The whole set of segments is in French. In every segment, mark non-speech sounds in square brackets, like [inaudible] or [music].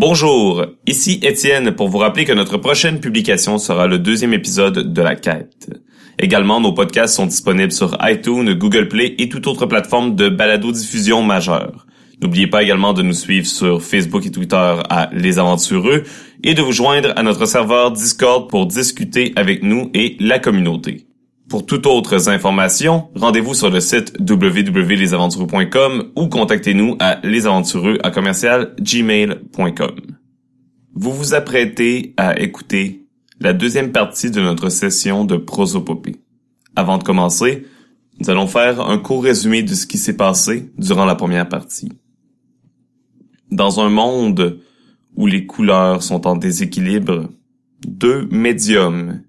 Bonjour, ici Étienne pour vous rappeler que notre prochaine publication sera le deuxième épisode de La Quête. Également, nos podcasts sont disponibles sur iTunes, Google Play et toute autre plateforme de balado-diffusion majeure. N'oubliez pas également de nous suivre sur Facebook et Twitter à Les Aventureux et de vous joindre à notre serveur Discord pour discuter avec nous et la communauté. Pour toutes autres informations, rendez-vous sur le site www.lesaventureux.com ou contactez-nous à lesaventureux à commercial gmail.com. Vous vous apprêtez à écouter la deuxième partie de notre session de prosopopée. Avant de commencer, nous allons faire un court résumé de ce qui s'est passé durant la première partie. Dans un monde où les couleurs sont en déséquilibre, deux médiums,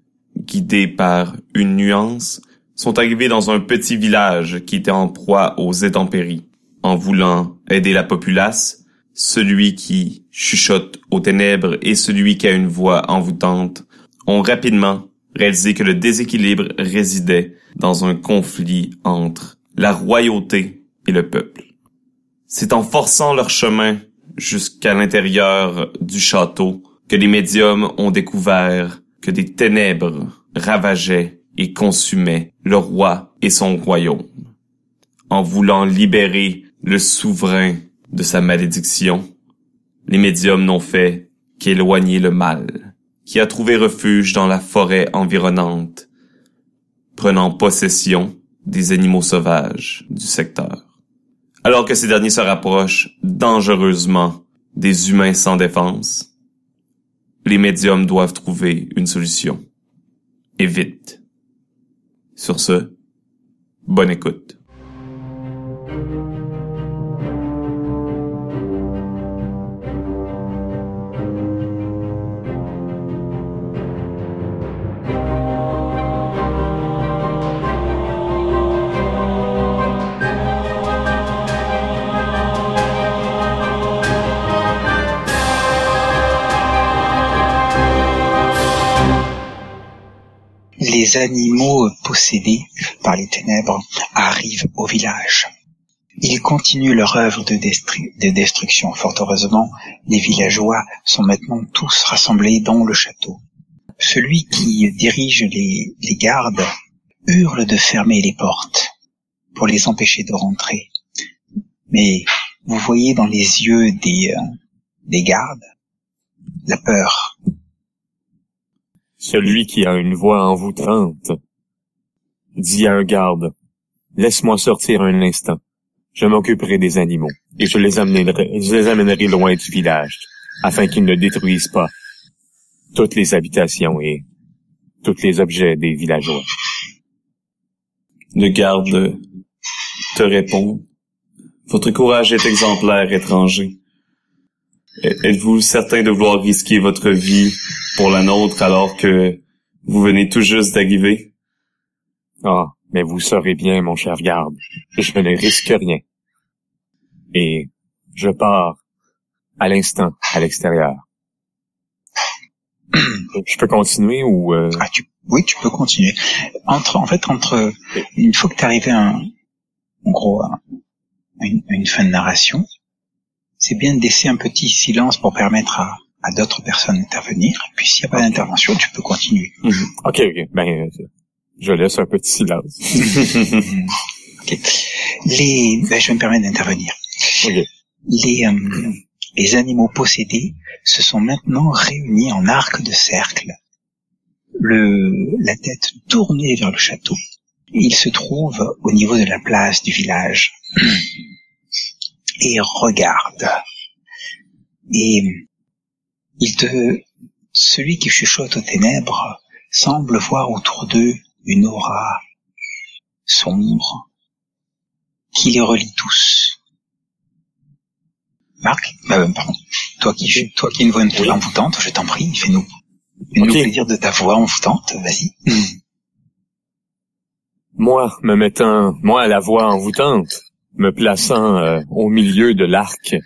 guidés par une nuance, sont arrivés dans un petit village qui était en proie aux intempéries. En voulant aider la populace, celui qui chuchote aux ténèbres et celui qui a une voix envoûtante ont rapidement réalisé que le déséquilibre résidait dans un conflit entre la royauté et le peuple. C'est en forçant leur chemin jusqu'à l'intérieur du château que les médiums ont découvert que des ténèbres ravageaient et consumaient le roi et son royaume. En voulant libérer le souverain de sa malédiction, les médiums n'ont fait qu'éloigner le mal, qui a trouvé refuge dans la forêt environnante, prenant possession des animaux sauvages du secteur alors que ces derniers se rapprochent dangereusement des humains sans défense, les médiums doivent trouver une solution. Et vite. Sur ce, bonne écoute. Les animaux possédés par les ténèbres arrivent au village. Ils continuent leur œuvre de, destruction. Fort heureusement, les villageois sont maintenant tous rassemblés dans le château. Celui qui dirige les, gardes hurle de fermer les portes pour les empêcher de rentrer. Mais vous voyez dans les yeux des, euh, des gardes la peur, celui qui a une voix envoûtante dit à un garde, Laisse-moi sortir un instant. Je m'occuperai des animaux et je les amènerai, je les amènerai loin du village afin qu'ils ne détruisent pas toutes les habitations et tous les objets des villageois. Le garde te répond, Votre courage est exemplaire, étranger. Êtes-vous certain de vouloir risquer votre vie pour la nôtre alors que vous venez tout juste d'arriver? Ah, mais vous saurez bien, mon cher garde, je ne risque rien. Et je pars à l'instant à l'extérieur. [clears throat] je peux continuer ou... Euh... Ah, oui, tu peux continuer. Entre, en fait, entre une fois que tu arrivé à un, en gros, à une, une fin de narration, c'est bien de laisser un petit silence pour permettre à, à d'autres personnes d'intervenir. Puis s'il n'y a pas d'intervention, tu peux continuer. Mhm. Ok, ok. Ben, je laisse un petit silence. [laughs] ok. Les, ben, je vais me permettre d'intervenir. Les, euh, les animaux possédés se sont maintenant réunis en arc de cercle, le, la tête tournée vers le château. Ils se trouvent au niveau de la place du village [clears throat] et regarde. Et il te, celui qui chuchote aux ténèbres semble voir autour d'eux une aura sombre qui les relie tous. Marc, bah, pardon, toi qui, toi qui as une voix envoûtante, je t'en prie, fais-nous, fais-nous plaisir de ta voix envoûtante, vas-y. Moi, me mettant, moi la voix envoûtante, me plaçant euh, au milieu de l'arc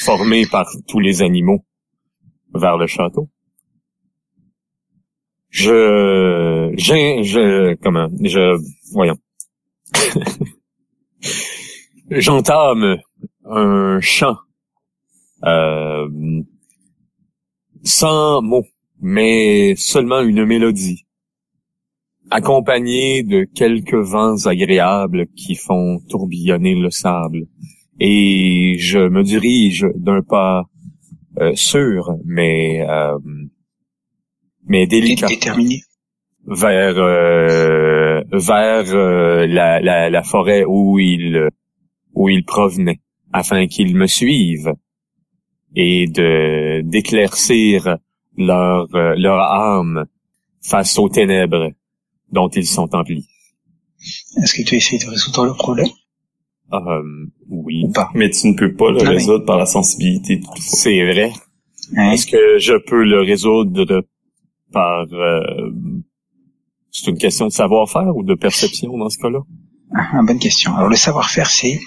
formé par tous les animaux vers le château. Je, je, je, comment, je, voyons. [laughs] J'entame un chant euh, sans mots, mais seulement une mélodie, accompagnée de quelques vents agréables qui font tourbillonner le sable. Et je me dirige d'un pas euh, sûr, mais euh, mais délicat, déterminé, vers euh, vers euh, la, la, la forêt où il où il provenait, afin qu'ils me suivent et de d'éclaircir leur leur âme face aux ténèbres dont ils sont emplis. Est-ce que tu essaies de résoudre le problème? Euh, Oui. pas? Mais tu ne peux pas le résoudre par la sensibilité. C'est vrai. Est-ce que je peux le résoudre par... Euh, c'est une question de savoir-faire ou de perception dans ce cas-là? Ah, bonne question. Alors le savoir-faire, c'est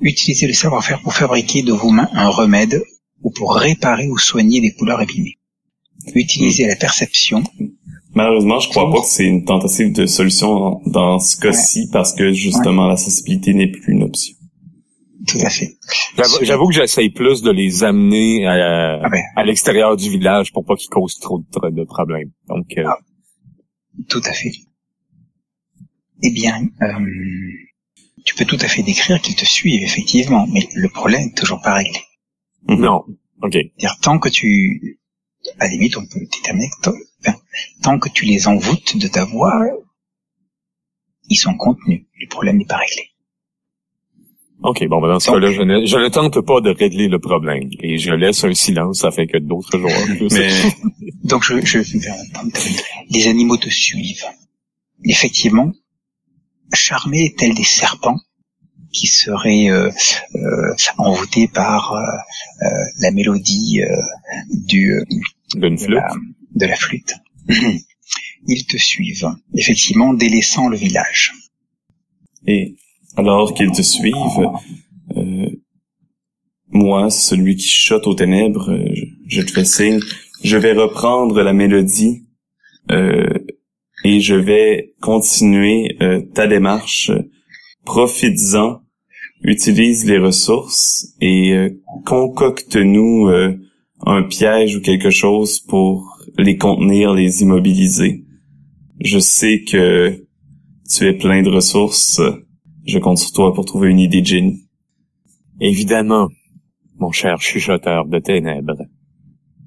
utiliser le savoir-faire pour fabriquer de vos mains un remède ou pour réparer ou soigner des couleurs abîmées. Utiliser la perception. Malheureusement, je crois pas que c'est une tentative de solution dans ce cas-ci parce que justement la sensibilité n'est plus une option. Tout à fait. J'avoue que j'essaye plus de les amener à, ah ben. à l'extérieur du village pour pas qu'ils causent trop de, problèmes. Donc, euh, ah. tout à fait. Eh bien, euh, tu peux tout à fait décrire qu'ils te suivent effectivement, mais le problème est toujours pas réglé. Non. Ok. dire tant que tu, à la limite, on peut déterminer tant que tu les envoûtes de ta voix, ils sont contenus. Le problème n'est pas réglé. OK, bon, ben dans ce cas-là, je ne, je ne tente pas de régler le problème. Et je laisse un silence afin que d'autres joueurs [laughs] Mais... Donc, je, je Les animaux te suivent. Effectivement, charmés tels des serpents qui seraient euh, euh, envoûtés par euh, euh la mélodie euh, du, de, la, de la flûte. Ils te suivent, effectivement, délaissant le village. Et alors qu'ils te suivent, euh, moi, celui qui chuchote aux ténèbres, euh, je, te fais signe, je vais reprendre la mélodie euh, et je vais continuer ta démarche. Profites-en, utilise les ressources et concocte-nous un piège ou quelque chose pour les contenir, les immobiliser. Je sais que tu es plein de ressources je compte sur toi pour trouver une idée de Évidemment, mon cher chuchoteur de ténèbres.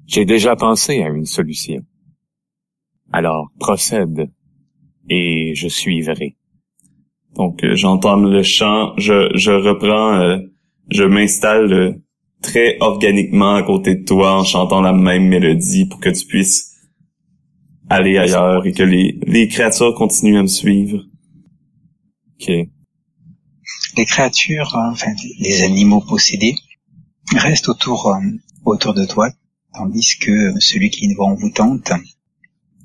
J'ai déjà pensé à une solution. Alors, procède, et je suivrai. Donc, euh, j'entame le chant, je, je reprends, euh, je m'installe euh, très organiquement à côté de toi en chantant la même mélodie pour que tu puisses aller ailleurs et que les, créatures continuent à me suivre. Ok les créatures, hein, enfin les animaux possédés, restent autour euh, autour de toi, tandis que celui qui une voix envoûtante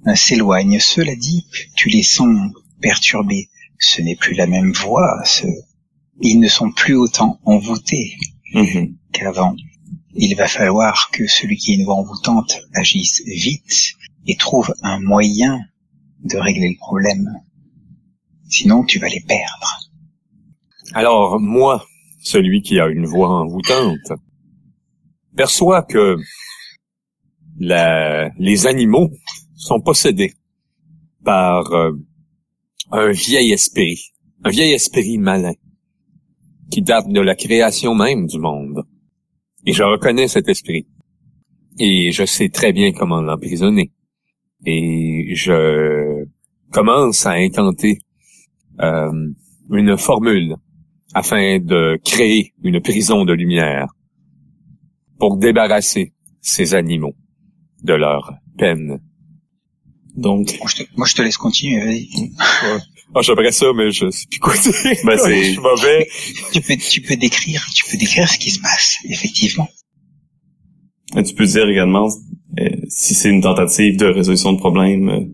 euh, s'éloigne. Cela dit, tu les sens perturbés. Ce n'est plus la même voix. Ils ne sont plus autant envoûtés mm-hmm. qu'avant. Il va falloir que celui qui a une voix envoûtante agisse vite et trouve un moyen de régler le problème. Sinon, tu vas les perdre. Alors, moi, celui qui a une voix envoûtante, perçois que les animaux sont possédés par euh, un vieil esprit, un vieil esprit malin, qui date de la création même du monde. Et je reconnais cet esprit. Et je sais très bien comment l'emprisonner. Et je commence à intenter euh, une formule afin de créer une prison de lumière pour débarrasser ces animaux de leur peine. Donc, moi je te, laisse continuer, vas-y. Ah, j'aimerais ça, mais je sais plus quoi dire. [laughs] Ben, c'est... mauvais. Tu peux, tu peux décrire, tu peux décrire ce qui se passe, effectivement. Et tu peux dire également euh, si c'est une tentative de résolution de problème. Euh,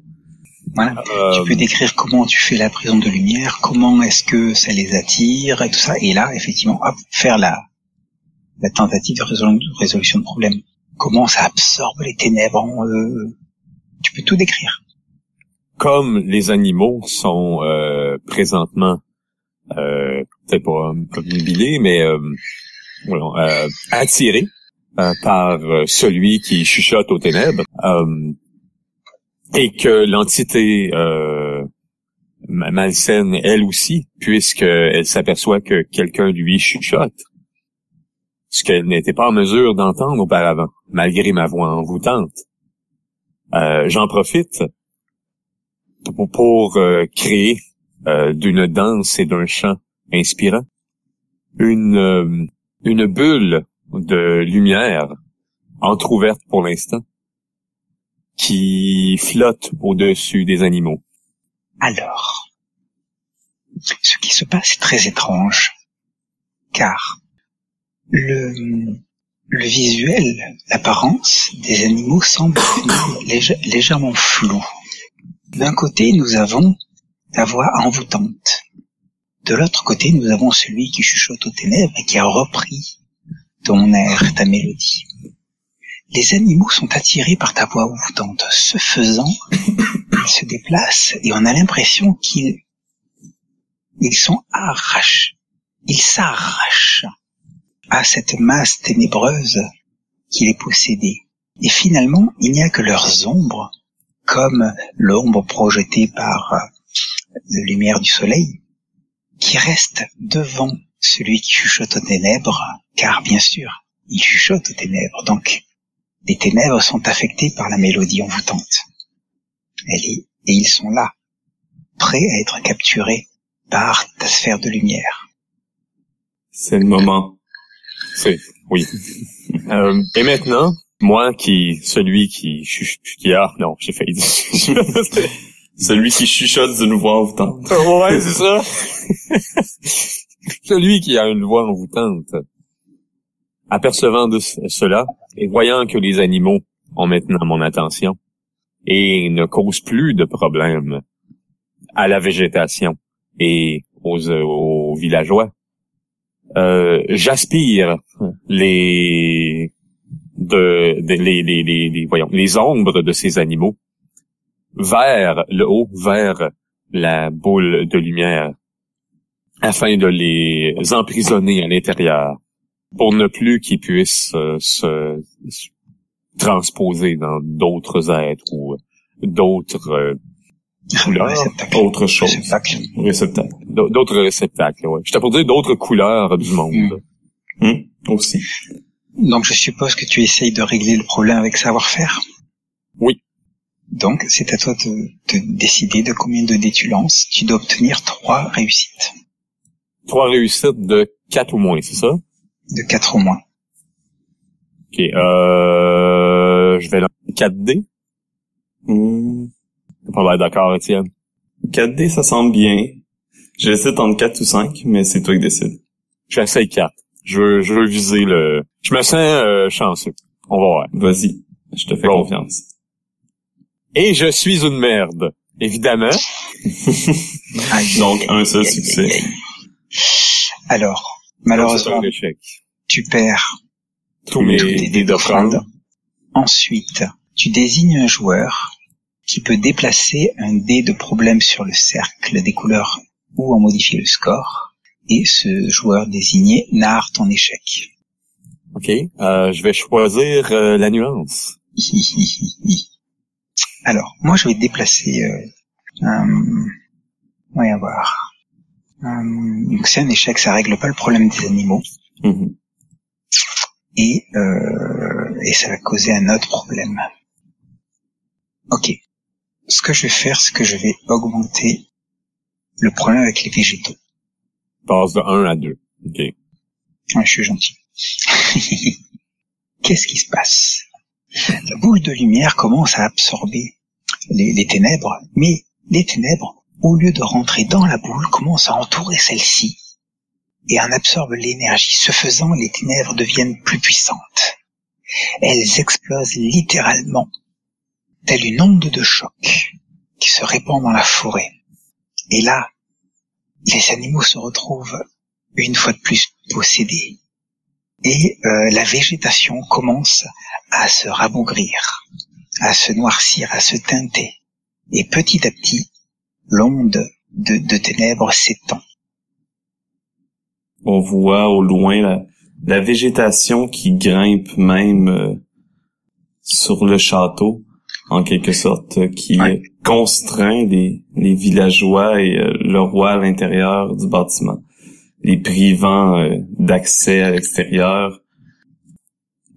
voilà. Tu peux euh, décrire comment tu fais la prison de lumière, comment est-ce que ça les attire et tout ça. Et là, effectivement, hop, faire la, la tentative de résolution de problème. Comment ça absorbe les ténèbres. Euh, tu peux tout décrire. Comme les animaux sont euh, présentement euh, peut-être pas omnibilés, mais euh, attirés par celui qui chuchote aux ténèbres et que l'entité malsaine, elle aussi, puisqu'elle s'aperçoit que quelqu'un lui chuchote, ce qu'elle n'était pas en mesure d'entendre auparavant, malgré ma voix envoûtante. Euh, J'en profite pour, euh, créer euh, d'une danse et d'un chant inspirant une, euh, une bulle de lumière entr'ouverte pour l'instant qui flotte au-dessus des animaux. Alors, ce qui se passe est très étrange, car le, le visuel, l'apparence des animaux semble [coughs] légèrement flou. D'un côté, nous avons ta voix envoûtante. De l'autre côté, nous avons celui qui chuchote aux ténèbres et qui a repris ton air, ta mélodie. Les animaux sont attirés par ta voix envoûtante. Ce faisant, ils se déplacent et on a l'impression qu'ils ils sont arrachés. Ils s'arrachent à cette masse ténébreuse qui les possédait. Et finalement, il n'y a que leurs ombres, comme l'ombre projetée par la lumière du soleil, qui restent devant celui qui chuchote aux ténèbres, car bien sûr, il chuchote aux ténèbres, donc les ténèbres sont affectées par la mélodie envoûtante. Elle est, et ils sont là, prêts à être capturés par ta sphère de lumière. C'est le moment. C'est, oui. [laughs] euh, et maintenant, moi qui, celui qui, qui a, non, j'ai failli dire. [laughs] celui qui chuchote d'une voix envoûtante. ouais, c'est ça. [laughs] celui qui a une voix envoûtante. Apercevant de cela, et voyant que les animaux ont maintenant mon attention, et ne causent plus de problèmes à la végétation, et aux, aux villageois. Euh, J'aspire les de, les, les, les, voyons les ombres de ces animaux vers le haut, vers la boule de lumière, afin de les emprisonner à l'intérieur, pour ne plus qu'ils puissent euh, se, transposer dans d'autres êtres ou d'autres euh, autre chose. Réceptacle. D'autres réceptacles, ouais. J'étais pour dire d'autres couleurs du monde. Hmm. Aussi. Donc je suppose que tu essayes de régler le problème avec savoir-faire Oui. Donc c'est à toi de, décider de combien de dés tu lances. Tu dois obtenir trois réussites. Trois réussites de quatre ou moins, c'est ça? De quatre ou moins. Ok, euh... Je vais lancer 4 dés. Hmm. Pas mal d'accord, Étienne. 4D, ça semble bien. J'hésite entre 4 ou 5, mais c'est toi qui décides. J'essaye 4. Je veux, je veux viser le... Je me sens euh, chanceux. On va voir. Vas-y. Je te fais confiance. Et je suis une merde. Évidemment. [laughs] Donc, un seul succès. Alors, malheureusement, tu perds tous mes dés d'offrande. Ensuite, tu désignes un joueur qui peut déplacer un dé de problème sur le cercle des couleurs ou en modifier le score. Et ce joueur désigné narre ton échec. Ok, euh, je vais choisir euh, la nuance. [laughs] Alors, moi je vais déplacer... Euh, va voir. Euh, donc c'est un échec, ça règle pas le problème des animaux. Mm-hmm. Et, euh, et ça va causer un autre problème. Ok ce que je vais faire, c'est que je vais augmenter le problème avec les végétaux. Passe de 1 à 2. OK. je suis gentil. [laughs] Qu'est-ce qui se passe? La boule de lumière commence à absorber les, les ténèbres, mais les ténèbres, au lieu de rentrer dans la boule, commencent à entourer celle-ci et en absorbent l'énergie. Ce faisant, les ténèbres deviennent plus puissantes. Elles explosent littéralement telle une onde de choc qui se répand dans la forêt. Et là, les animaux se retrouvent une fois de plus possédés. Et euh, la végétation commence à se rabougrir, à se noircir, à se teinter. Et petit à petit, l'onde de, ténèbres s'étend. On voit au loin la végétation qui grimpe même euh, sur le château, en quelque sorte, qui constraint les, les villageois et euh, le roi à l'intérieur du bâtiment, les privant euh, d'accès à l'extérieur.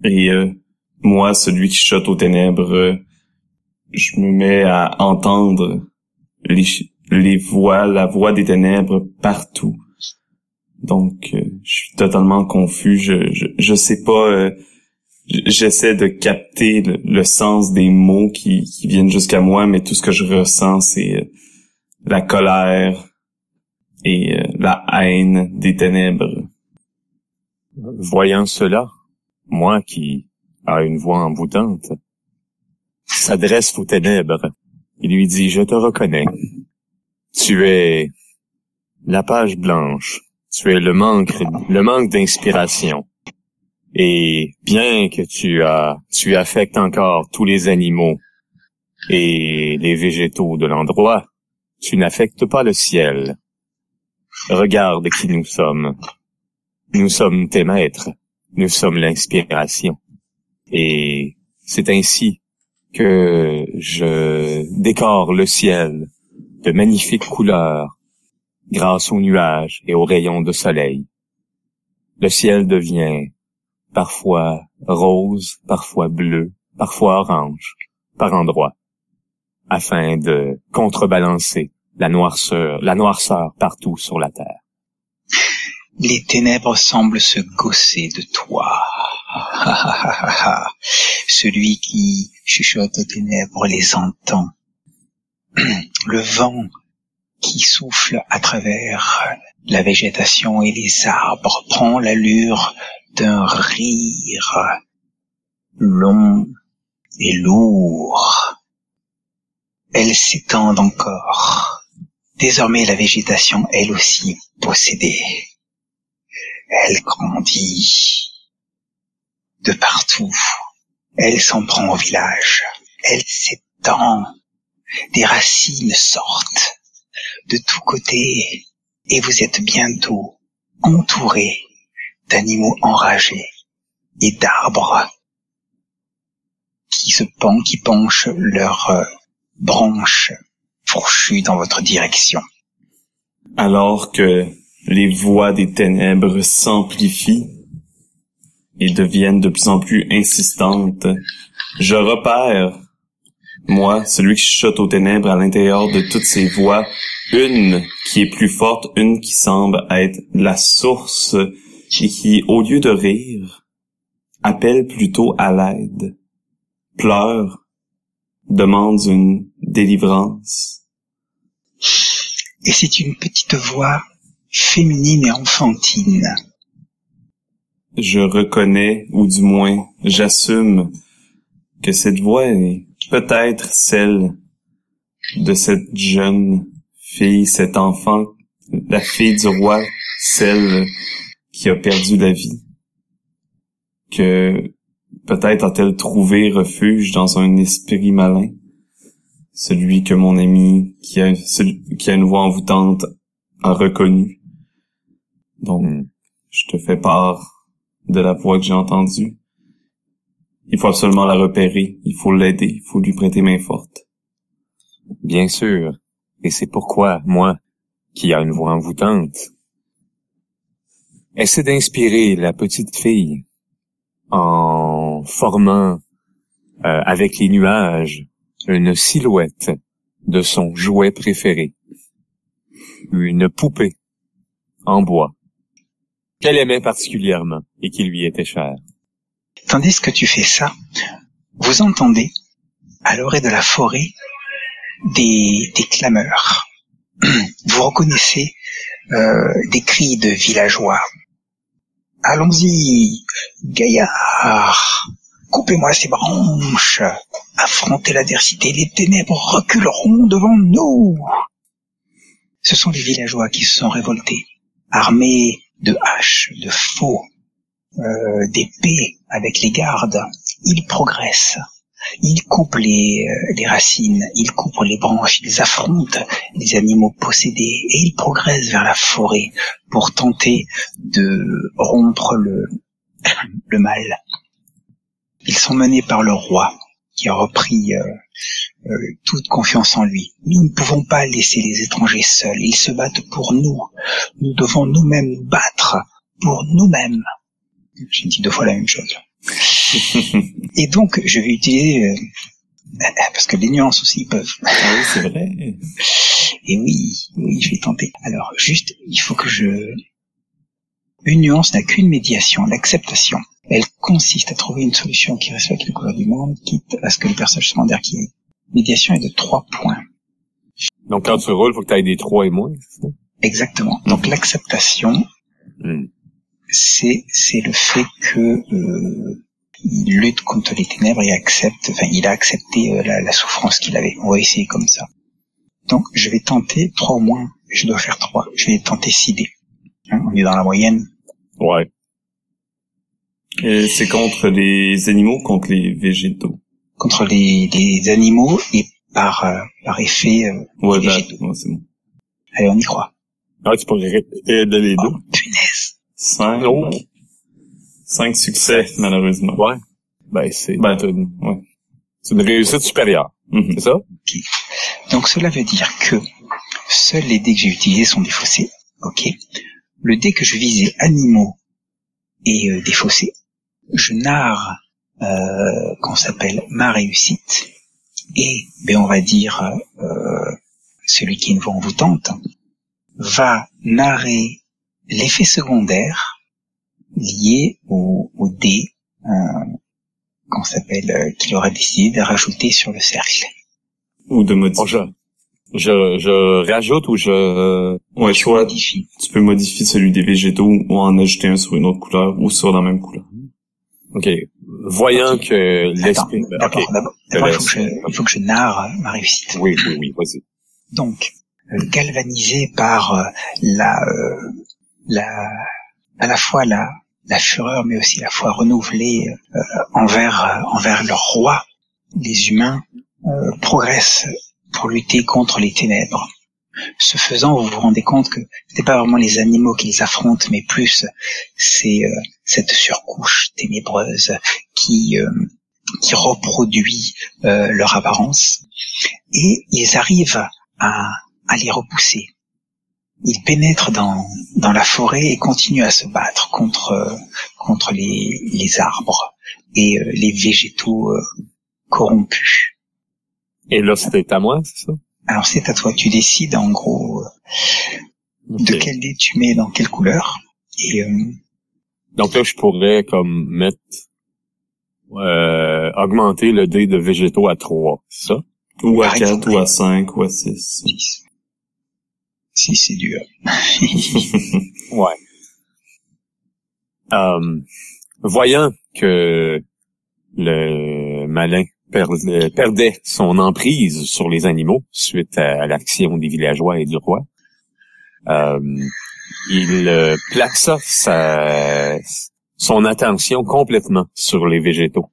Et moi, celui qui chote aux ténèbres, je me mets à entendre les, les voix, la voix des ténèbres partout donc, euh, je suis totalement confus. Je, je, je sais pas. Euh, j'essaie de capter le, sens des mots qui, viennent jusqu'à moi, mais tout ce que je ressens, c'est euh, la colère et la haine des ténèbres. Voyant cela, moi qui a une voix envoûtante, s'adresse aux ténèbres. Il lui dit, je te reconnais. Tu es la page blanche tu es le manque d'inspiration. Et bien que tu as, tu affectes encore tous les animaux et les végétaux de l'endroit, tu n'affectes pas le ciel. Regarde qui nous sommes. Nous sommes tes maîtres. Nous sommes l'inspiration. Et c'est ainsi que je décore le ciel de magnifiques couleurs grâce aux nuages et aux rayons de soleil. Le ciel devient parfois rose, parfois bleu, parfois orange, par endroits, afin de contrebalancer la noirceur, la noirceur partout sur la terre. Les ténèbres semblent se gausser de toi. [laughs] Celui qui chuchote aux ténèbres les entend. [clears throat] Le vent qui souffle à travers la végétation et les arbres prend l'allure d'un rire long et lourd. Elle s'étend encore. Désormais la végétation, elle aussi, possédée. Elle grandit de partout. Elle s'en prend au village. Elle s'étend. Des racines sortent de tous côtés et vous êtes bientôt entouré d'animaux enragés et d'arbres qui se penchent, leurs euh, branches fourchues dans votre direction. Alors que les voix des ténèbres s'amplifient et deviennent de plus en plus insistantes, je repère moi, celui qui chuchote aux ténèbres à l'intérieur de toutes ces voix, une qui est plus forte, une qui semble être la source et qui, au lieu de rire, appelle plutôt à l'aide, pleure, demande une délivrance. Et c'est une petite voix féminine et enfantine. Je reconnais, ou du moins j'assume, que cette voix est peut-être celle de cette jeune fille, cet enfant, la fille du roi, celle qui a perdu la vie. Que peut-être a-t-elle trouvé refuge dans un esprit malin, celui que mon ami, qui a, qui a une voix envoûtante, a reconnu. Donc, je te fais part de la voix que j'ai entendue. Il faut absolument la repérer, il faut l'aider, il faut lui prêter main forte. Bien sûr, et c'est pourquoi, moi, qui a une voix envoûtante, essaie d'inspirer la petite fille en formant euh, avec les nuages une silhouette de son jouet préféré, une poupée en bois qu'elle aimait particulièrement et qui lui était chère. Tandis que tu fais ça, vous entendez, à l'orée de la forêt, des, clameurs. [clears throat] Vous reconnaissez euh, des cris de villageois. Allons-y, gaillard, coupez-moi ces branches, affrontez l'adversité, les ténèbres reculeront devant nous. Ce sont les villageois qui se sont révoltés, armés de haches, de faux, euh, d'épée avec les gardes, ils progressent. Ils coupent les, euh, les racines, ils coupent les branches, ils affrontent les animaux possédés et ils progressent vers la forêt pour tenter de rompre le, mal. Ils sont menés par le roi, qui a repris euh, euh, toute confiance en lui. Nous ne pouvons pas laisser les étrangers seuls. Ils se battent pour nous. Nous devons nous-mêmes nous battre pour nous-mêmes. J'ai dit deux fois la même chose. Et donc, je vais utiliser... Euh, [laughs] parce que les nuances aussi peuvent. Ah oui, c'est vrai. Et oui, oui, je vais tenter. Alors, juste, il faut que je... Une nuance n'a qu'une médiation, l'acceptation. Elle consiste à trouver une solution qui respecte les couleurs du monde, quitte à ce que le personnage secondaire qui est médiation est de trois points. Donc quand tu roules, il faut que tu aies des trois et moins? Exactement. Donc l'acceptation, Hmm. C'est c'est le fait que euh, il lutte contre les ténèbres et accepte, enfin il a accepté euh, la, la souffrance qu'il avait. On va essayer comme ça. Donc je vais tenter trois au moins. Je dois faire trois. Je vais tenter six dés. Hein, on est dans la moyenne. Ouais. Et c'est contre les animaux, contre les végétaux. contre les, les animaux et par euh, par effet euh, Ouais, bah, ouais, c'est bon. Allez, on y croit. Ah, tu pourrais les deux. Oh, punaise. Cinq. Oh. Cinq succès, malheureusement. Ouais. Ben, c'est Ben, ouais. c'est une réussite supérieure. Mhm. C'est ça? Donc cela veut dire que seuls les dés que j'ai utilisés sont défaussés. Ok. Le dé que je visais animaux est euh, défaussé. Je narre euh, qu'on s'appelle ma réussite et ben on va dire euh, celui qui est une voix envoûtante va narrer l'effet secondaire lié au, au dé euh, qu'on s'appelle euh, qu'il aura décidé de rajouter sur le cercle. Ou de modifier. Je, je, je rajoute ou je... Ouais, Tu soit modifies. tu peux modifier celui des végétaux ou en ajouter un sur une autre couleur ou sur la même couleur. OK. Voyant que Attends, l'esprit... ben, d'abord, il faut que je, il faut que je narre ma réussite. Oui, oui, oui, vas-y. Donc, euh, galvanisé par euh, la, euh, la, à la fois la, fureur, mais aussi la foi renouvelée euh, envers, euh, envers leur roi, les humains euh, progressent pour lutter contre les ténèbres. Ce faisant, vous vous rendez compte que c'est pas vraiment les animaux qu'ils affrontent, mais plus c'est euh, cette surcouche ténébreuse qui qui reproduit leur apparence, et ils arrivent à, à les repousser. Ils pénètrent dans, dans la forêt et continuent à se battre contre, euh, contre les, les arbres et euh, les végétaux euh, corrompus. Et là, c'était à moi, c'est ça? Alors c'est à toi, tu décides en gros euh, de quel dé tu mets dans quelle couleur. Et euh, Donc là, je pourrais comme mettre... Euh, augmenter le dé de végétaux à 3, c'est ça? Ou à Par 4, exemple. ou à 5, ou à 6. 6. 6 c'est dur. [laughs] Ouais. Euh, voyant que le malin perdait, son emprise sur les animaux suite à, à l'action des villageois et du roi, euh, il euh, plaça sa, son attention complètement sur les végétaux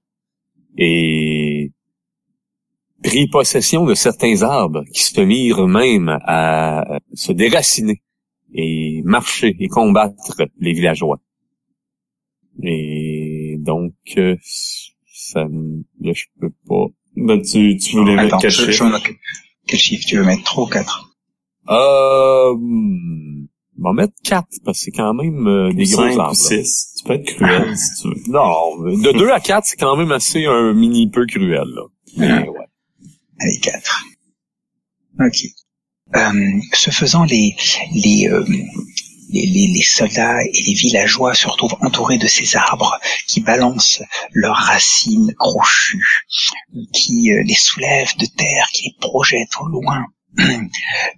et prit possession de certains arbres qui se mirent même à se déraciner et marcher et combattre les villageois. Et donc, euh, ça, me- là, je peux pas. Ben, tu, tu voulais mettre Attends, quel je, je chiffre? m'en occupe. Quel chiffre? Tu veux mettre 3 ou 4 Euh, on va mettre 4 parce que c'est quand même euh, des gros 5 arbres. ou 6. Tu peux être cruel si tu veux. Non, de 2 à 4, c'est quand même assez un mini peu cruel, là. Mais, [laughs] ouais. Allez, 4. Ok. Euh, ce faisant, les, les, euh, les, les, les soldats et les villageois se retrouvent entourés de ces arbres qui balancent leurs racines crochues, qui euh, les soulèvent de terre, qui les projettent au loin. [clears throat]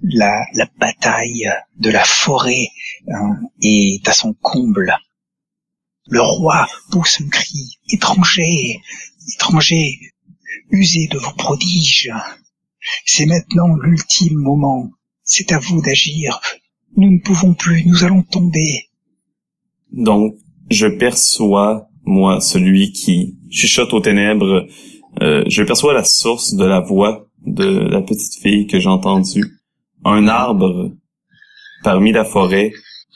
La, la bataille de la forêt hein, est à son comble. Le roi pousse un cri étranger, étranger, usez de vos prodiges. C'est maintenant l'ultime moment. C'est à vous d'agir. Nous ne pouvons plus, nous allons tomber. Donc, je perçois, moi, celui qui chuchote aux ténèbres, euh, je perçois la source de la voix de la petite fille que j'ai entendue. Un arbre parmi la forêt,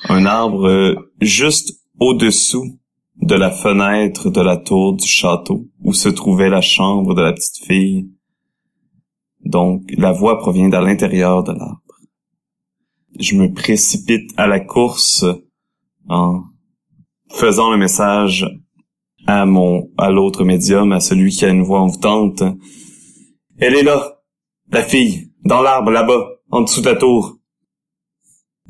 un arbre juste au-dessous de la fenêtre de la tour du château où se trouvait la chambre de la petite fille. Donc, la voix provient de l'intérieur de l'arbre. Je me précipite à la course en faisant le message à mon, à l'autre médium, à celui qui a une voix envoûtante. Elle est là, la fille, dans l'arbre, là-bas, en dessous de la tour.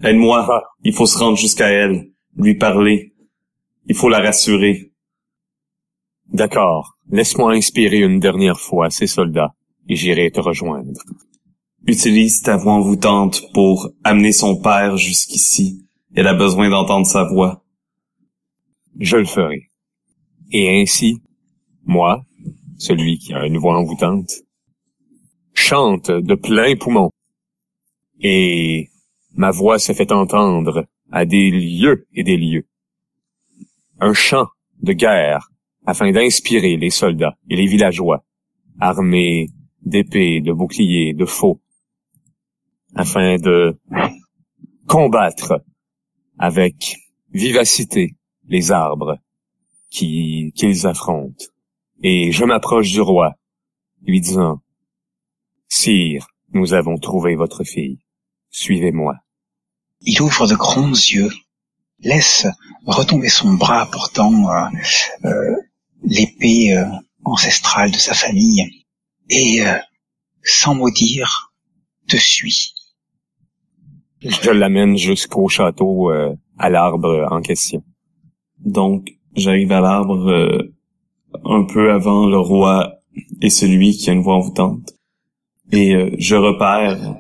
Aide-moi, ah. il faut se rendre jusqu'à elle, lui parler. Il faut la rassurer. D'accord, laisse-moi inspirer une dernière fois ces soldats, et j'irai te rejoindre. Utilise ta voix envoûtante pour amener son père jusqu'ici. Elle a besoin d'entendre sa voix. Je le ferai. Et ainsi, moi, celui qui a une voix envoûtante, chante de plein poumon. Et ma voix se fait entendre à des lieux et des lieux. Un chant de guerre afin d'inspirer les soldats et les villageois, armés d'épées, de boucliers, de faux, afin de combattre avec vivacité les arbres qui qu'ils affrontent. Et je m'approche du roi, lui disant, Sire, nous avons trouvé votre fille. Suivez-moi. Il ouvre de grands yeux, laisse retomber son bras portant euh, euh, l'épée euh, ancestrale de sa famille, et sans mot dire, te suit. Je l'amène jusqu'au château, à l'arbre en question. Donc, j'arrive à l'arbre euh, un peu avant le roi et celui qui a une voix envoûtante. Et euh, je repère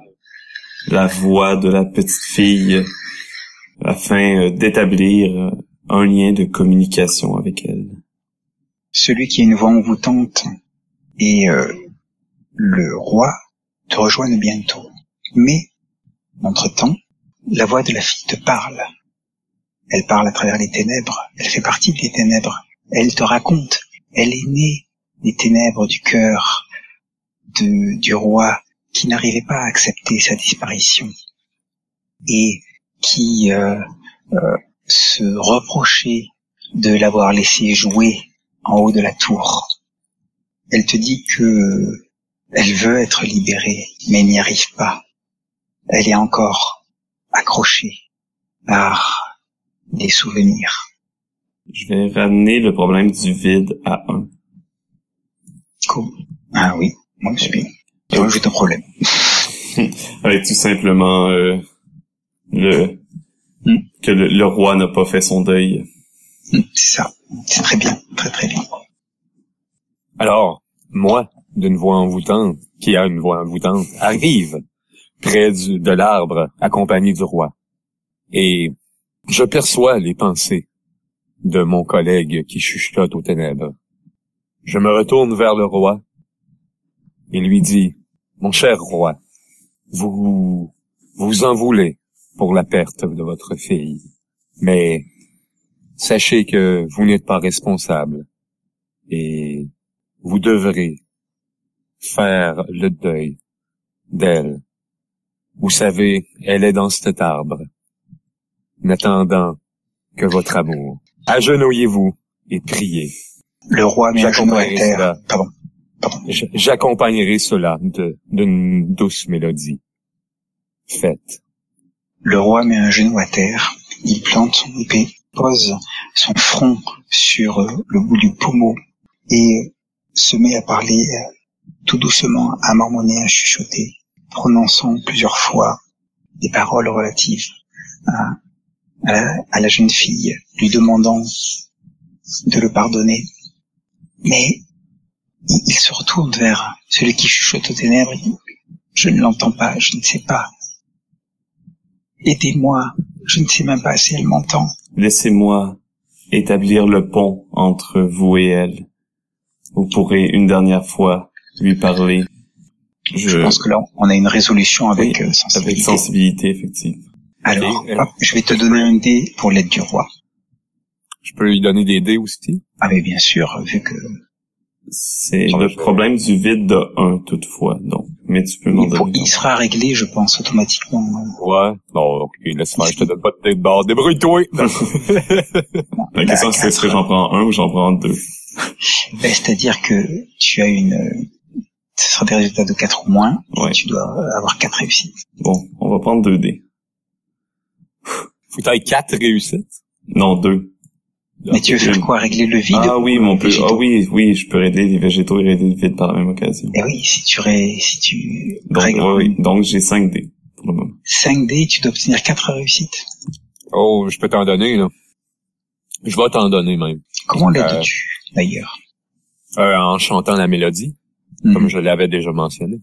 la voix de la petite fille afin euh, d'établir un lien de communication avec elle. Celui qui a une voix envoûtante et le roi te rejoignent bientôt. Mais, entre-temps, la voix de la fille te parle. Elle parle à travers les ténèbres, elle fait partie des ténèbres, elle te raconte, elle est née des ténèbres du cœur du roi qui n'arrivait pas à accepter sa disparition. Et qui euh, euh, se reprochait de l'avoir laissé jouer en haut de la tour. Elle te dit que elle veut être libérée, mais n'y arrive pas. Elle est encore accrochée par des souvenirs. Je vais ramener le problème du vide à 1. Cool. Ah oui, moi je suis. J'ai un problème. [laughs] Avec tout simplement euh, le que le, roi n'a pas fait son deuil. C'est ça. C'est très bien, très très bien. Alors, moi, d'une voix envoûtante, qui a une voix envoûtante, arrive près du, de l'arbre, accompagné du roi. Et je perçois les pensées de mon collègue qui chuchote aux ténèbres. Je me retourne vers le roi et lui dis, mon cher roi, vous vous en voulez pour la perte de votre fille, mais sachez que vous n'êtes pas responsable et vous devrez faire le deuil d'elle. Vous savez, elle est dans cet arbre n'attendant que votre amour. Agenouillez-vous et priez. Le roi terre. Pardon. J'accompagnerai cela d'une douce mélodie. Faites. Le roi met un genou à terre, il plante son épée, pose son front sur euh, le bout du pommeau et se met à parler euh, tout doucement, à marmonner, à chuchoter, prononçant plusieurs fois des paroles relatives à à la, jeune fille, lui demandant de le pardonner. Mais il, se retourne vers celui qui chuchote aux ténèbres. je ne l'entends pas, je ne sais pas. Aidez-moi, je ne sais même pas si elle m'entend. Laissez-moi établir le pont entre vous et elle. Vous pourrez une dernière fois lui parler. Je, pense que là, on a une résolution avec euh, sensibilité. Avec sensibilité, effectivement. Alors, je vais te donner un dé pour l'aide du roi. Je peux lui donner des dés aussi? Ah mais bien sûr, vu que... C'est le problème du vide de 1 toutefois, donc. mais tu peux m'en donner. il sera réglé, je pense, automatiquement. Ouais. Bon, ok, laisse faire, je te donne pas de tête de barre. Débrouille-toi! [laughs] La question c'est est-ce que j'en prends un ou j'en prends deux? [laughs] Ben, C'est-à-dire que tu as une... euh, Ce sera des résultats de 4 ou moins, et Ouais. tu dois avoir 4 réussites. Bon, on va prendre deux dés. Faut que t'ailles quatre réussites? Non, deux. Mais tu veux faire quoi Régler le vide Ah oui, ou mon les peu. végétaux Ah oui, oui, je peux régler les végétaux et régler le vide par la même occasion. Eh oui, si tu, ré... si tu Donc, règles ouais, oui. Donc, j'ai 5 dés pour le moment. 5 dés, tu dois obtenir 4 réussites. Oh, je peux t'en donner, là. Je vais t'en donner, même. Comment Euh, l'aides-tu, d'ailleurs? Euh, en chantant la mélodie, Mhm. comme je l'avais déjà mentionné.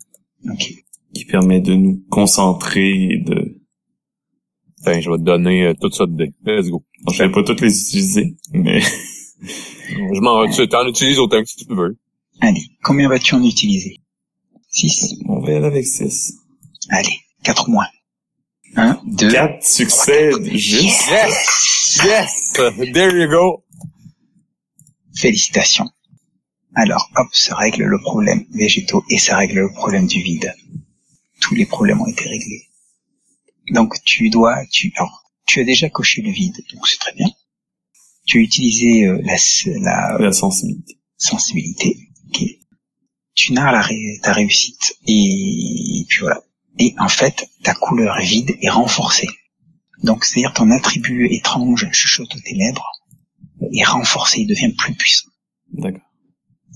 Ok. Qui permet de nous concentrer et de... Enfin, je vais te donner euh, tout ça de dés. Let's go. Je vais pas toutes les utiliser, mais [laughs] Je m'en, tu t'en utilises autant que tu veux. Allez, combien vas-tu en utiliser? 6 on va y aller avec 6. Allez, 4 moins. 1, 2, 4 succès juste. Yes! Yes! There you go! Félicitations. Alors, hop, ça règle le problème végétaux et ça règle le problème du vide. Tous les problèmes ont été réglés. Donc, tu dois, tu, alors, tu as déjà coché le vide, donc c'est très bien. Tu as utilisé euh, la, la La sensibilité. sensibilité. ok. Tu narres la ré- ta réussite et puis voilà. Et en fait, ta couleur vide est renforcée. Donc, c'est-à-dire ton attribut étrange, chuchote aux ténèbres, est renforcé, il devient plus puissant. D'accord.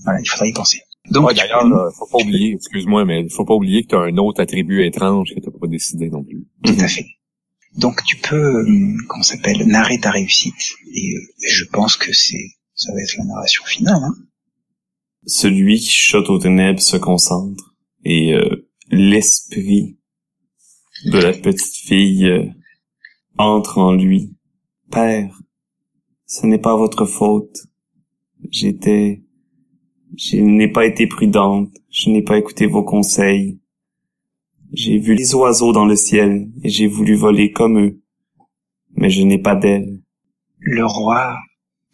Voilà, il faudra y penser. Donc, Ouais, tu d'ailleurs, peux- euh, faut pas oublier, excuse-moi, mais faut pas oublier que t'as un autre attribut étrange que t'as pas décidé non plus. tout à fait. Donc, tu peux, euh, comment s'appelle, narrer ta réussite. Et euh, je pense que c'est, ça va être la narration finale. Hein. Celui qui chuchote aux ténèbres se concentre et euh, l'esprit de la petite fille euh, entre en lui. Père, ce n'est pas votre faute. J'étais... Je n'ai pas été prudente. Je n'ai pas écouté vos conseils. J'ai vu les oiseaux dans le ciel et j'ai voulu voler comme eux. Mais je n'ai pas d'ailes. Le roi,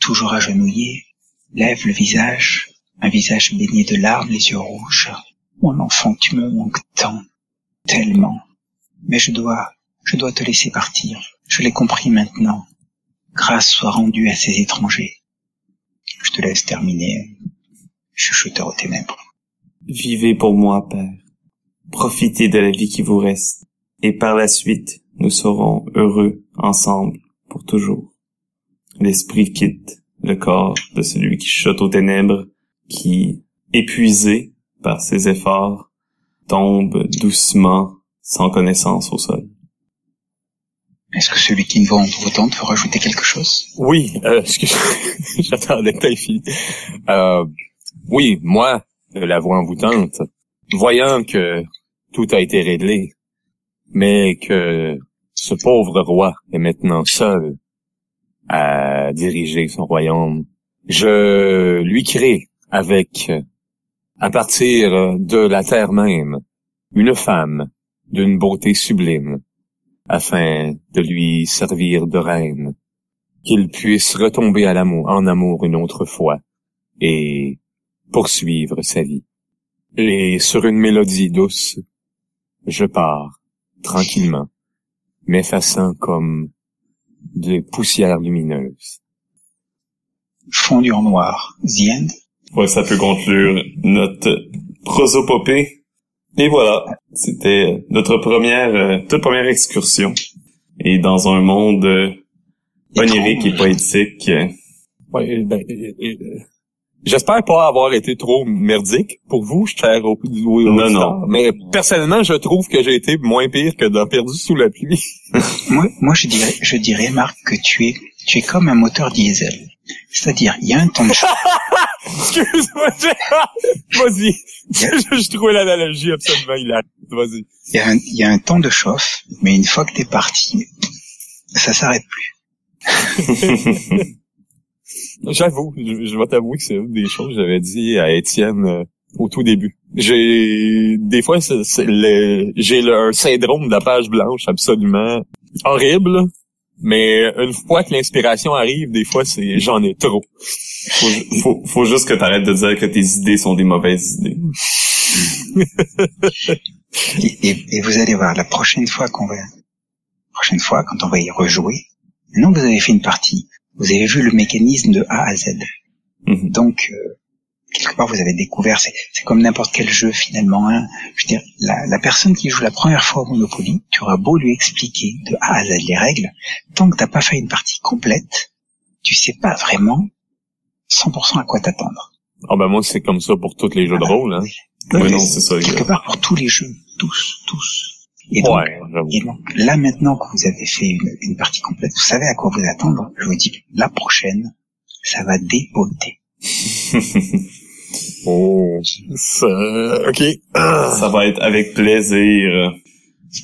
toujours agenouillé, lève le visage, un visage baigné de larmes, les yeux rouges. Mon enfant, tu me manques tant, tellement. Mais je dois, je dois te laisser partir. Je l'ai compris maintenant. Grâce soit rendue à ces étrangers. Je te laisse terminer, chuchoteur aux ténèbres. Vivez pour moi, Père. Profitez de la vie qui vous reste. Et par la suite, nous serons heureux ensemble pour toujours. L'esprit quitte le corps de celui qui chuchote aux ténèbres, qui, épuisé par ses efforts, tombe doucement, sans connaissance au sol. Est-ce que celui qui ne va en autant veut rajouter quelque chose? Oui, euh, j'attendais que t'aies fini. Euh, oui, moi, de la voix envoûtante, voyant que tout a été réglé, mais que ce pauvre roi est maintenant seul à diriger son royaume, je lui crée avec, à partir de la terre même, une femme d'une beauté sublime, afin de lui servir de reine, qu'il puisse retomber à l'amour, en amour une autre fois et poursuivre sa vie. Et sur une mélodie douce, je pars tranquillement, m'effaçant comme des poussières lumineuses. Fondu en noir. The End. Ouais, ça peut conclure notre prosopopée. Et voilà, c'était notre première, euh, toute première excursion. Et dans un monde euh, onirique et poétique, euh, Ouais, ben, euh, euh, J'espère pas avoir été trop merdique pour vous, cher au, au- Non, non. Mais personnellement, je trouve que j'ai été moins pire que dans Perdu sous la pluie. [laughs] Moi, moi, je dirais, je dirais, Marc, que tu es, tu es comme un moteur diesel. C'est-à-dire, il y a un temps de chauffe. [laughs] Excuse-moi, vas-y. je, je trouvais l'analogie absolument hilarante. Vas-y. Il y, a un, il y a un temps de chauffe, mais une fois que t'es parti, ça s'arrête plus. [laughs] J'avoue, je, je vais t'avouer que c'est une des choses que j'avais dit à Étienne euh, au tout début. J'ai des fois c'est, c'est le, j'ai le un syndrome de la page blanche absolument horrible, Mais une fois que l'inspiration arrive, des fois, c'est j'en ai trop. Faut, faut, faut juste que t'arrêtes de dire que tes idées sont des mauvaises idées. [laughs] et, vous allez voir, la prochaine fois qu'on va, prochaine fois, quand on va y rejouer, maintenant que vous avez fait une partie, vous avez vu le mécanisme de A à Z. Mhm. Donc, euh, quelque part, vous avez découvert, c'est, comme n'importe quel jeu finalement. Hein. Je veux dire, la, la, personne qui joue la première fois au Monopoly, tu auras beau lui expliquer de A à Z les règles, tant que t'as pas fait une partie complète, tu sais pas vraiment 100% à quoi t'attendre. Ah ben moi c'est comme ça pour tous les jeux de rôle. Hein. Oui, non, c'est ça. Quelque part pour tous les jeux, tous, tous. Et donc, là maintenant que vous avez fait une, une, partie complète, vous savez à quoi vous attendre? Je vous dis, la prochaine, ça va dépoter. [laughs] oh, ça, ok. Ça va être avec plaisir.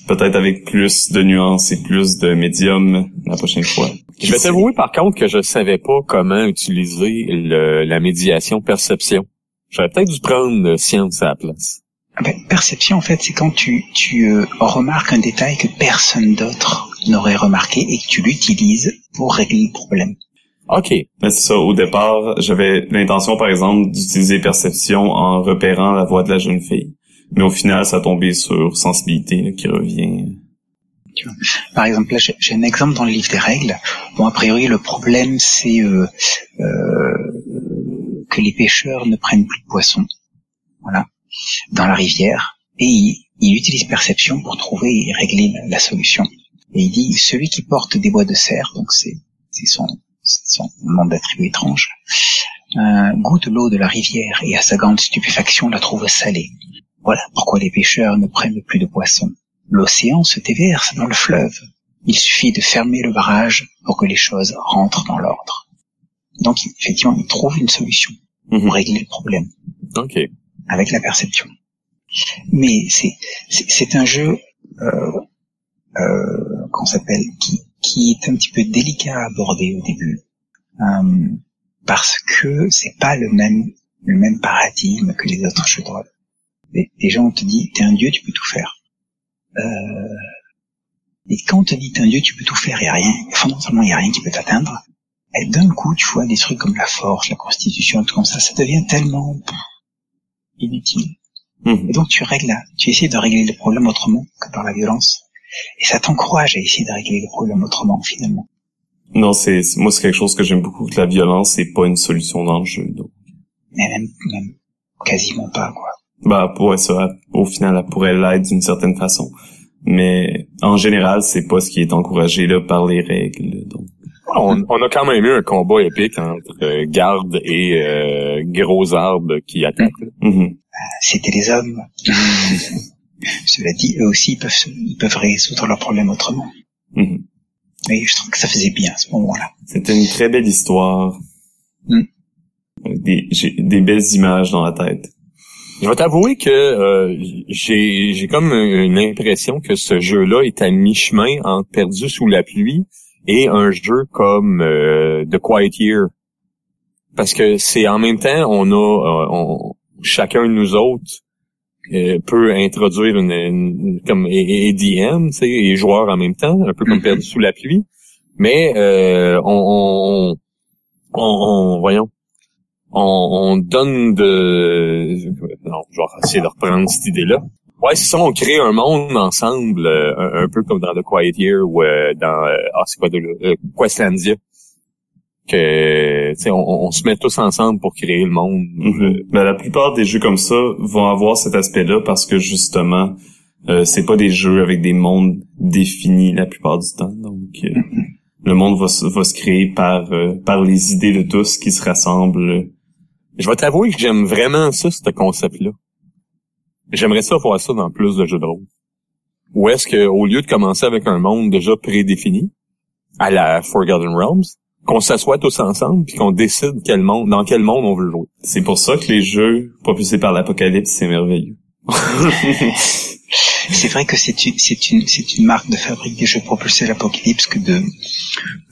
Peut-être avec plus de nuances et plus de médium la prochaine fois. Je vais t'avouer par contre que je savais pas comment utiliser le, la médiation perception. J'aurais peut-être dû prendre science à la place. Ah ben, perception, en fait, c'est quand tu, tu euh, remarques un détail que personne d'autre n'aurait remarqué et que tu l'utilises pour régler le problème. OK. Mais c'est ça. Au départ, j'avais l'intention, par exemple, d'utiliser perception en repérant la voix de la jeune fille. Mais au final, ça a tombé sur sensibilité qui revient. Par exemple, là, j'ai un exemple dans le livre des règles. Bon, a priori, le problème, c'est euh, euh, que les pêcheurs ne prennent plus de poissons. Voilà. Dans la rivière. Et il, il utilise perception pour trouver et régler la, solution. Et il dit, celui qui porte des bois de serre, donc c'est son, son nom d'attribut étrange, euh, goûte l'eau de la rivière et à sa grande stupéfaction la trouve salée. Voilà pourquoi les pêcheurs ne prennent plus de poissons. L'océan se déverse dans le fleuve. Il suffit de fermer le barrage pour que les choses rentrent dans l'ordre. Donc effectivement, il trouve une solution pour mhm. régler le problème. Ok. Avec la perception. Mais c'est un jeu euh, euh, qu'on s'appelle qui qui est un petit peu délicat à aborder au début euh, parce que c'est pas le même le même paradigme que les autres jeux de rôle des gens te dit t'es un dieu, tu peux tout faire. Euh, et quand on te dit t'es un dieu, tu peux tout faire, a rien, fondamentalement y a rien qui peut t'atteindre. Et d'un coup, tu vois des trucs comme la force, la constitution, tout comme ça, ça devient tellement inutile. Mhm. Et donc tu règles, tu essaies de régler le problème autrement que par la violence. Et ça t'encourage à essayer de régler le problème autrement finalement. Non, c'est moi c'est quelque chose que j'aime beaucoup que la violence c'est pas une solution dans le jeu. Donc. Mais même, même quasiment pas quoi. Bah ouais, ça, au final, elle pourrait l'être d'une certaine façon. Mais en général, c'est pas ce qui est encouragé là par les règles. Donc. On, on, a quand même eu un combat épique entre euh, garde et euh, gros arbres qui attaquent. Mm-hmm. Ah, c'était les hommes. [laughs] Cela dit, eux aussi, ils peuvent, ils peuvent résoudre leurs problèmes autrement. Mais je trouve que ça faisait bien à ce moment-là. C'était une très belle histoire. Mm. Des, j'ai des belles images dans la tête. Je vais t'avouer que euh, j'ai j'ai comme une impression que ce jeu-là est à mi-chemin entre Perdu sous la pluie et un jeu comme euh, The Quiet Year. Parce que c'est en même temps, on a euh, chacun de nous autres peut introduire une, comme EDM, tu sais, et joueurs en même temps, un peu comme mm-hmm. Perdu sous la pluie. Mais on, on, on, on, voyons, on, donne de... Non, je vais essayer de reprendre cette idée-là. Ouais, c'est ça, on crée un monde ensemble, euh, un, peu comme dans The Quiet Year ou euh, dans... Euh, ah, c'est quoi de... Questlandia. Que, tu sais, on, se met tous ensemble pour créer le monde. Mm-hmm. Mais la plupart des jeux comme ça vont avoir cet aspect-là parce que, justement, c'est pas des jeux avec des mondes définis la plupart du temps. Donc... le monde va, va se créer par par les idées de tous qui se rassemblent je vais t'avouer que j'aime vraiment ça, ce concept-là. J'aimerais ça voir ça dans plus de jeux de rôle. Ou est-ce que, au lieu de commencer avec un monde déjà prédéfini, à la Forgotten Realms, qu'on s'assoit tous ensemble puis qu'on décide quel monde, dans quel monde on veut jouer? C'est pour ça que les jeux propulsés par l'apocalypse, c'est merveilleux. [laughs] c'est vrai que c'est une, c'est une, c'est une marque de fabrique des jeux propulsés l'apocalypse que de,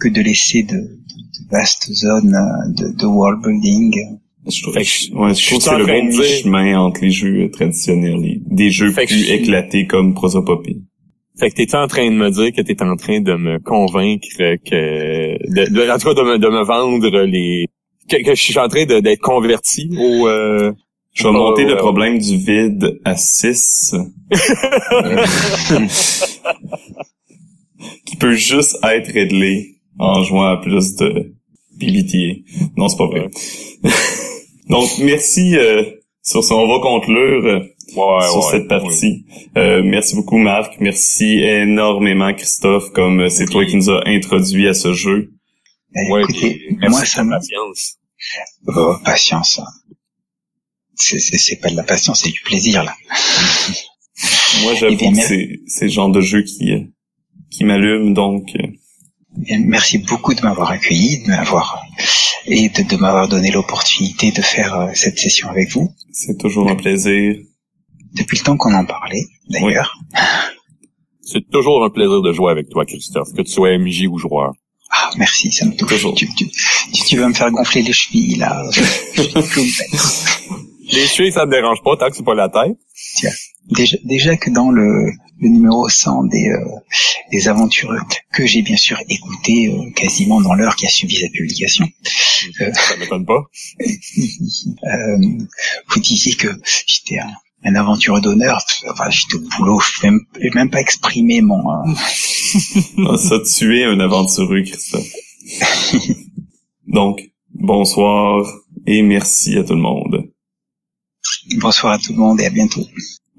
que de laisser de, de vastes zones de, de world building je trouve, que, c'est le bon chemin entre les jeux traditionnels et des jeux plus éclatés comme Prosopopée. Fait que t'étais en train de me dire que t'étais en train de me convaincre que, de, de- en tout cas de me, de me vendre les, que, que je suis en train d'être converti au. Euh, Je vais Oh, monter le ouais. problème du vide à 6. [laughs] qui peut juste être réglé en jouant à plus de PBTA. Non, c'est pas vrai. [laughs] Donc, merci. Euh, sur ce, on va conclure euh, ouais, sur ouais, cette partie. Euh, merci beaucoup, Marc. Merci énormément, Christophe, comme euh, c'est toi qui nous a introduit à ce jeu. Eh, Ouais, écoutez, merci moi, ça me... patience. Oh, patience. hein. C'est, c'est, c'est pas de la patience, c'est du plaisir, là. Moi, Eh j'avoue bien, que c'est c'est le genre de jeu qui euh, qui m'allume, donc euh, merci beaucoup de m'avoir accueilli, de m'avoir et de, de m'avoir donné l'opportunité de faire euh, cette session avec vous. c'est toujours un plaisir. Depuis le temps qu'on en parlait, d'ailleurs. C'est toujours un plaisir de jouer avec toi, Christophe, que tu sois MJ ou joueur. Ah, merci, ça me touche. Toujours. Tu, tu, tu, tu vas me faire gonfler les chevilles, là. [laughs] [laughs] Les chevilles, ça me dérange pas tant que c'est pas la tête. déjà, déjà que dans le, le numéro 100 des, euh, des aventureux, que j'ai bien sûr écouté euh, quasiment dans l'heure qui a suivi sa publication, Ça m'étonne pas. [laughs] euh, vous disiez que j'étais un, un aventureux d'honneur. Enfin, j'étais au boulot, je même, même pas exprimé mon... euh, [laughs] Ah, ça, tu es un aventureux, Christophe. [laughs] Donc, bonsoir et merci à tout le monde. bonsoir à tout le monde et à bientôt.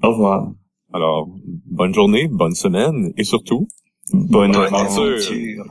Au revoir. Alors, bonne journée, bonne semaine et surtout, bonne, bonne aventure.